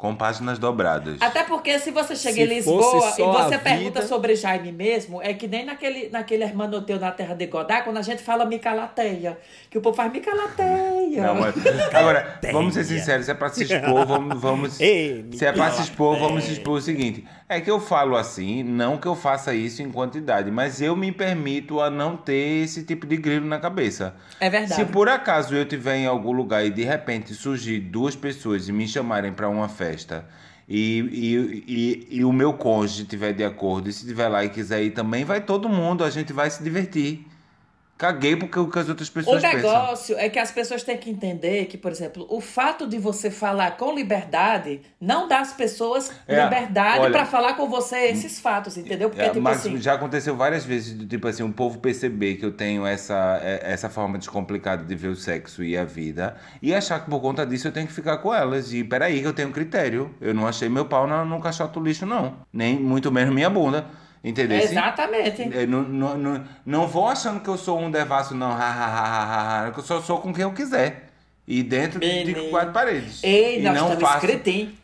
com páginas dobradas. Até porque se você chega Se em Lisboa e você pergunta vida- sobre Jaime mesmo, é que nem naquele, naquele hermanoteu na terra de Godá, quando a gente fala Micalateia. Que o povo faz Micalateia. Não, mas- agora, vamos ser sinceros, se é pra se expor, vamos. vamos Ei, se é pra se expor, vamos se expor o seguinte. É que eu falo assim, não que eu faça isso em quantidade, mas eu me permito a não ter esse tipo de grilo na cabeça. É verdade. Se por acaso eu estiver em algum lugar e de repente surgir duas pessoas e me chamarem para uma festa e, e, e, e o meu cônjuge estiver de acordo e se estiver lá e quiser ir também, vai todo mundo, a gente vai se divertir. Caguei porque o que as outras O pessoas pensam. negócio é que as pessoas têm que entender que, por exemplo, o fato de você falar com liberdade não dá às pessoas É, liberdade pra falar com você esses fatos, entendeu? Porque, É, tipo mas assim. já aconteceu várias vezes, tipo assim, o povo perceber que eu tenho essa, é- essa forma descomplicada de ver o sexo e a vida e achar que por conta disso eu tenho que ficar com elas. E peraí, que eu tenho critério. Eu não achei meu pau no, no caixote do lixo, não. Nem muito menos minha bunda. Entendeu? Exatamente. Eu não, não, não, não vou achando que eu sou um devasso, não. Que eu só sou com quem eu quiser. E dentro de Menino. quatro paredes. Ei, e não faço.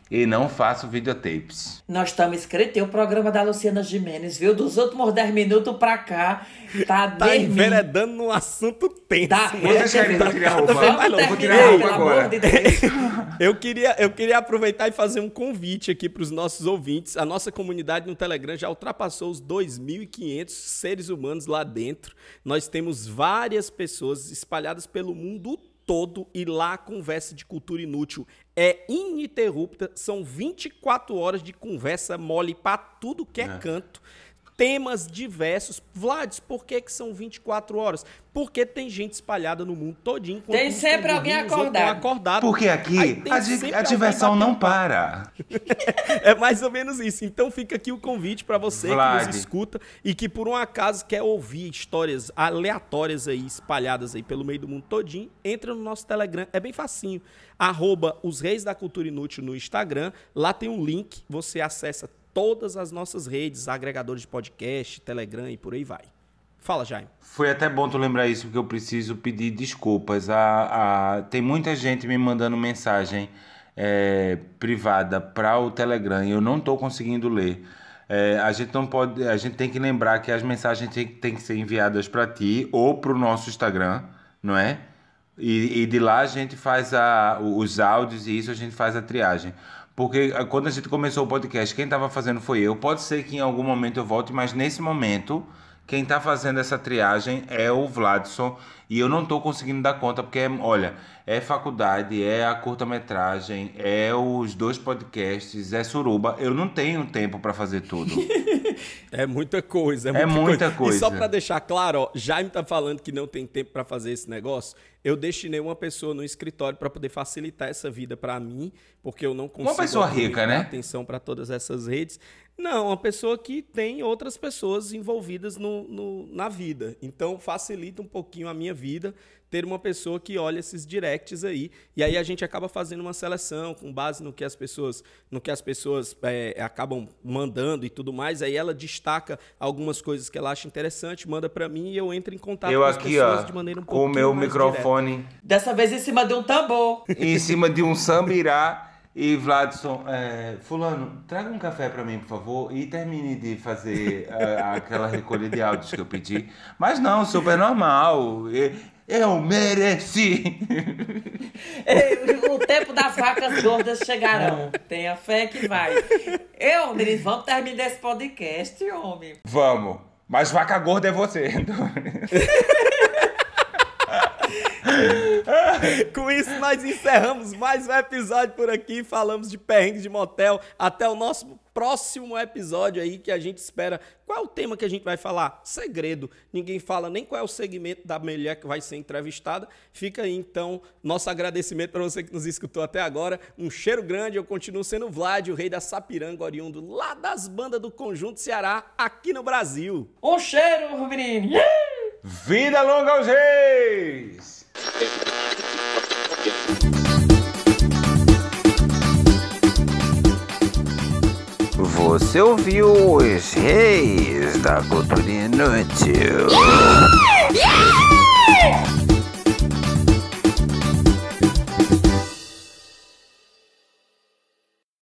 E não faço videotapes. Nós estamos inscritos. O programa da Luciana Gimenez, viu? Dos últimos 10 minutos pra cá, tá Tá enveredando num assunto tenso. Tá? Vocês querem que eu tire a roupa? Eu vou tirar a roupa pelo agora. amor de Deus. eu, queria, eu queria aproveitar e fazer um convite aqui para os nossos ouvintes. A nossa comunidade no Telegram já ultrapassou os 2.500 seres humanos lá dentro. Nós temos várias pessoas espalhadas pelo mundo todo e lá a conversa de cultura inútil é ininterrupta. São 24 horas de conversa mole para tudo que é, É. canto. Temas diversos. Vlades, por que, que são 24 horas? Porque tem gente espalhada no mundo todinho. Tem sempre alguém acordado. acordados. Porque aqui a, di- a diversão não para. é mais ou menos isso. Então fica aqui o convite para você Vlad. que nos escuta e que por um acaso quer ouvir histórias aleatórias aí, espalhadas aí pelo meio do mundo todinho, entra no nosso Telegram. É bem facinho. Arroba os Reis da Cultura Inútil no Instagram. Lá tem um link, você acessa todas as nossas redes, agregadores de podcast, Telegram e por aí vai. Fala, Jaime. Foi até bom tu lembrar isso, porque eu preciso pedir desculpas. A, a- tem muita gente me mandando mensagem é, privada para o Telegram e eu não estou conseguindo ler. É, a gente não pode, a gente tem que lembrar que as mensagens têm, têm que ser enviadas para ti ou para o nosso Instagram, não é? E, e de lá a gente faz a, os áudios e isso a gente faz a triagem. Porque ah, quando a gente começou o podcast, quem estava fazendo foi eu. Pode ser que em algum momento eu volte, mas nesse momento, quem está fazendo essa triagem é o Vladson. E eu não estou conseguindo dar conta, porque, é- olha, é faculdade, é a curta-metragem, é os dois podcasts, é suruba. Eu não tenho tempo para fazer tudo. É muita coisa, É muita coisa. E só pra deixar claro, ó, Jaime tá falando que não tem tempo pra fazer esse negócio. Eu destinei uma pessoa no escritório pra poder facilitar essa vida pra mim, porque eu não consigo pessoa obviamente, rica, né? atenção pra todas essas redes. Não, uma pessoa que tem outras pessoas envolvidas no, no- na vida. Então facilita um pouquinho a minha vida ter uma pessoa que olha esses directs aí e aí a gente acaba fazendo uma seleção com base no que as pessoas no que as pessoas é, acabam mandando e tudo mais aí ela destaca algumas coisas que ela acha interessante manda pra mim e eu entro em contato eu com as aqui, pessoas ó, de maneira um com o meu mais microfone Dessa vez em cima de um tambor. em cima de um sambirá. E Vladson, é, fulano, traga um café pra mim, por favor, e termine de fazer ah, aquela recolha de áudios que eu pedi. Mas não, super normal. Eu mereci. O tempo das vacas gordas chegarão. Tenha fé que vai. Eu, Denise, vamos terminar esse podcast, homem. Vamos. Mas vaca gorda é você. Com isso, nós encerramos mais um episódio por aqui. Falamos de perrengue de motel. Até o nosso próximo episódio aí que a gente espera. Qual é o tema que a gente vai falar? Segredo. Ninguém fala nem qual é o segmento da mulher que vai ser entrevistada. Fica aí, então, nosso agradecimento para você que nos escutou até agora. Um cheiro grande. Eu continuo sendo o Vlad, o rei da Sapiranga, oriundo lá das bandas do Conjunto Ceará, aqui no Brasil. Um cheiro, menino. Vida longa aos reis! Você ouviu os reis da cultura inútil. Yeah!